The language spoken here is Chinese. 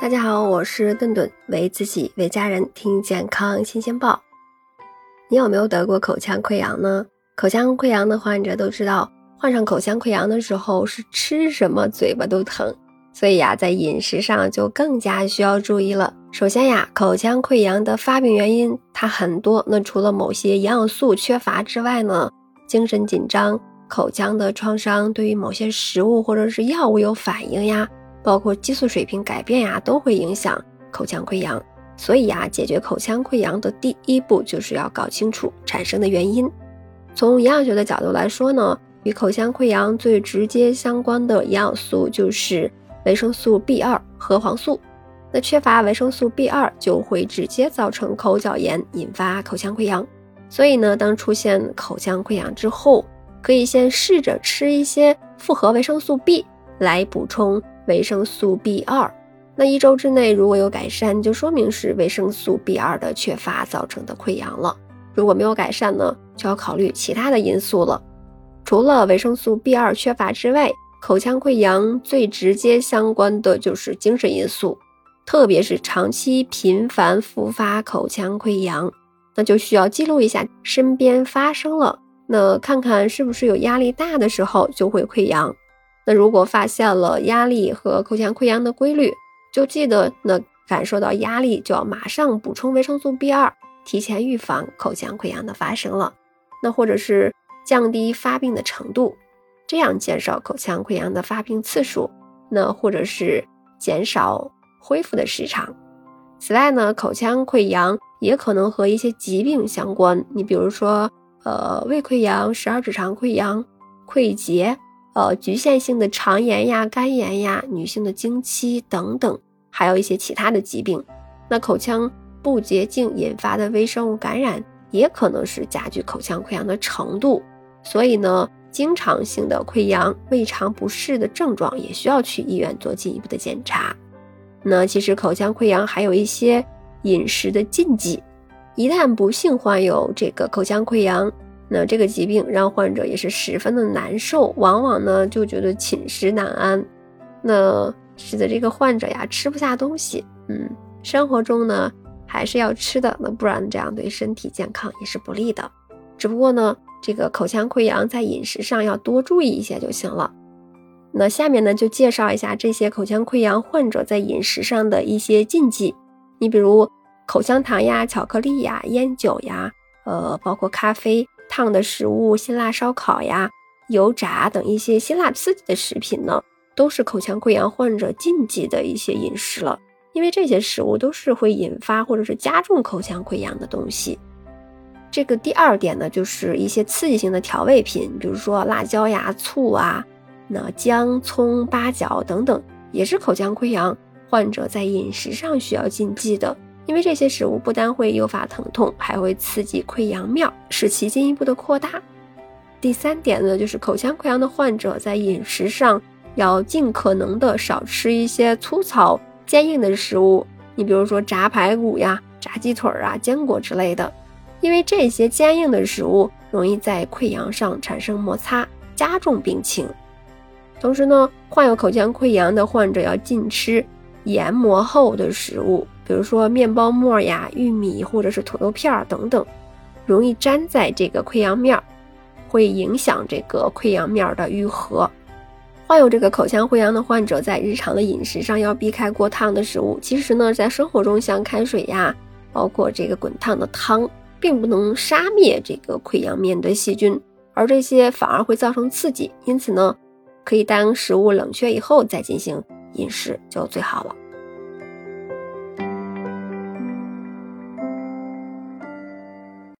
大家好，我是顿顿，为自己为家人听健康新鲜报。你有没有得过口腔溃疡呢？口腔溃疡的患者都知道，患上口腔溃疡的时候是吃什么嘴巴都疼，所以呀，在饮食上就更加需要注意了。首先呀，口腔溃疡的发病原因它很多，那除了某些营养素缺乏之外呢，精神紧张、口腔的创伤、对于某些食物或者是药物有反应呀。包括激素水平改变呀，都会影响口腔溃疡。所以呀，解决口腔溃疡的第一步就是要搞清楚产生的原因。从营养学的角度来说呢，与口腔溃疡最直接相关的营养素就是维生素 B 二和黄素。那缺乏维生素 B 二就会直接造成口角炎，引发口腔溃疡。所以呢，当出现口腔溃疡之后，可以先试着吃一些复合维生素 B 来补充。维生素 B 二，那一周之内如果有改善，就说明是维生素 B 二的缺乏造成的溃疡了。如果没有改善呢，就要考虑其他的因素了。除了维生素 B 二缺乏之外，口腔溃疡最直接相关的就是精神因素，特别是长期频繁复发口腔溃疡，那就需要记录一下身边发生了，那看看是不是有压力大的时候就会溃疡。那如果发现了压力和口腔溃疡的规律，就记得那感受到压力就要马上补充维生素 B 二，提前预防口腔溃疡的发生了。那或者是降低发病的程度，这样减少口腔溃疡的发病次数，那或者是减少恢复的时长。此外呢，口腔溃疡也可能和一些疾病相关，你比如说呃胃溃疡、十二指肠溃疡、溃结。呃，局限性的肠炎呀、肝炎呀、女性的经期等等，还有一些其他的疾病。那口腔不洁净引发的微生物感染，也可能是加剧口腔溃疡的程度。所以呢，经常性的溃疡、胃肠不适的症状，也需要去医院做进一步的检查。那其实口腔溃疡还有一些饮食的禁忌，一旦不幸患有这个口腔溃疡。那这个疾病让患者也是十分的难受，往往呢就觉得寝食难安，那使得这个患者呀吃不下东西，嗯，生活中呢还是要吃的，那不然这样对身体健康也是不利的。只不过呢，这个口腔溃疡在饮食上要多注意一些就行了。那下面呢就介绍一下这些口腔溃疡患者在饮食上的一些禁忌，你比如口香糖呀、巧克力呀、烟酒呀，呃，包括咖啡。烫的食物、辛辣烧烤呀、油炸等一些辛辣刺激的食品呢，都是口腔溃疡患者禁忌的一些饮食了。因为这些食物都是会引发或者是加重口腔溃疡的东西。这个第二点呢，就是一些刺激性的调味品，比如说辣椒呀、醋啊、那姜、葱、八角等等，也是口腔溃疡患者在饮食上需要禁忌的。因为这些食物不单会诱发疼痛，还会刺激溃疡面，使其进一步的扩大。第三点呢，就是口腔溃疡的患者在饮食上要尽可能的少吃一些粗糙坚硬的食物，你比如说炸排骨呀、炸鸡腿啊、坚果之类的，因为这些坚硬的食物容易在溃疡上产生摩擦，加重病情。同时呢，患有口腔溃疡的患者要禁吃研磨后的食物。比如说面包沫呀、玉米或者是土豆片儿等等，容易粘在这个溃疡面儿，会影响这个溃疡面儿的愈合。患有这个口腔溃疡的患者在日常的饮食上要避开过烫的食物。其实呢，在生活中像开水呀，包括这个滚烫的汤，并不能杀灭这个溃疡面的细菌，而这些反而会造成刺激。因此呢，可以当食物冷却以后再进行饮食就最好了。